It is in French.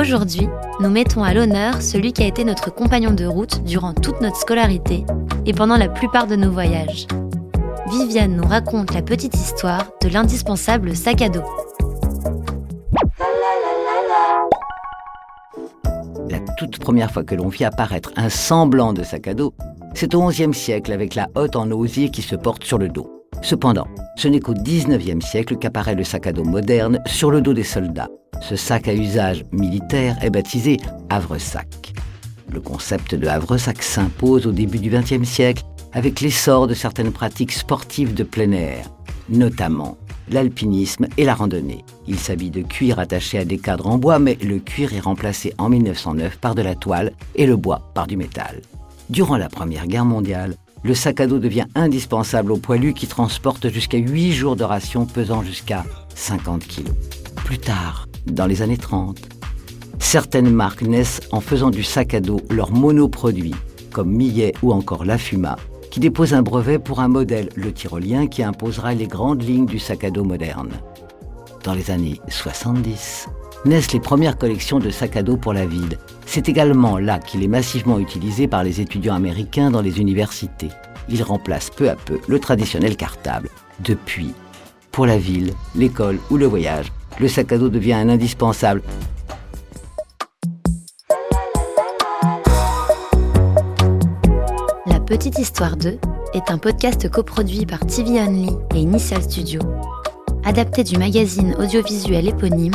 Aujourd'hui, nous mettons à l'honneur celui qui a été notre compagnon de route durant toute notre scolarité et pendant la plupart de nos voyages. Viviane nous raconte la petite histoire de l'indispensable sac à dos. La toute première fois que l'on vit apparaître un semblant de sac à dos, c'est au XIe siècle avec la hotte en osier qui se porte sur le dos. Cependant, ce n'est qu'au XIXe siècle qu'apparaît le sac à dos moderne sur le dos des soldats. Ce sac à usage militaire est baptisé havre-sac. Le concept de havre-sac s'impose au début du XXe siècle avec l'essor de certaines pratiques sportives de plein air, notamment l'alpinisme et la randonnée. Il s'habille de cuir attaché à des cadres en bois, mais le cuir est remplacé en 1909 par de la toile et le bois par du métal. Durant la Première Guerre mondiale, le sac à dos devient indispensable aux poilus qui transportent jusqu'à 8 jours de ration pesant jusqu'à 50 kg. Plus tard, dans les années 30, certaines marques naissent en faisant du sac à dos leur monoproduit, comme Millet ou encore La Fuma, qui dépose un brevet pour un modèle, le tyrolien, qui imposera les grandes lignes du sac à dos moderne. Dans les années 70, naissent les premières collections de sacs à dos pour la ville. C'est également là qu'il est massivement utilisé par les étudiants américains dans les universités. Il remplace peu à peu le traditionnel cartable. Depuis, pour la ville, l'école ou le voyage, le sac à dos devient un indispensable. La Petite Histoire 2 est un podcast coproduit par TV Only et Initial Studio, adapté du magazine audiovisuel éponyme,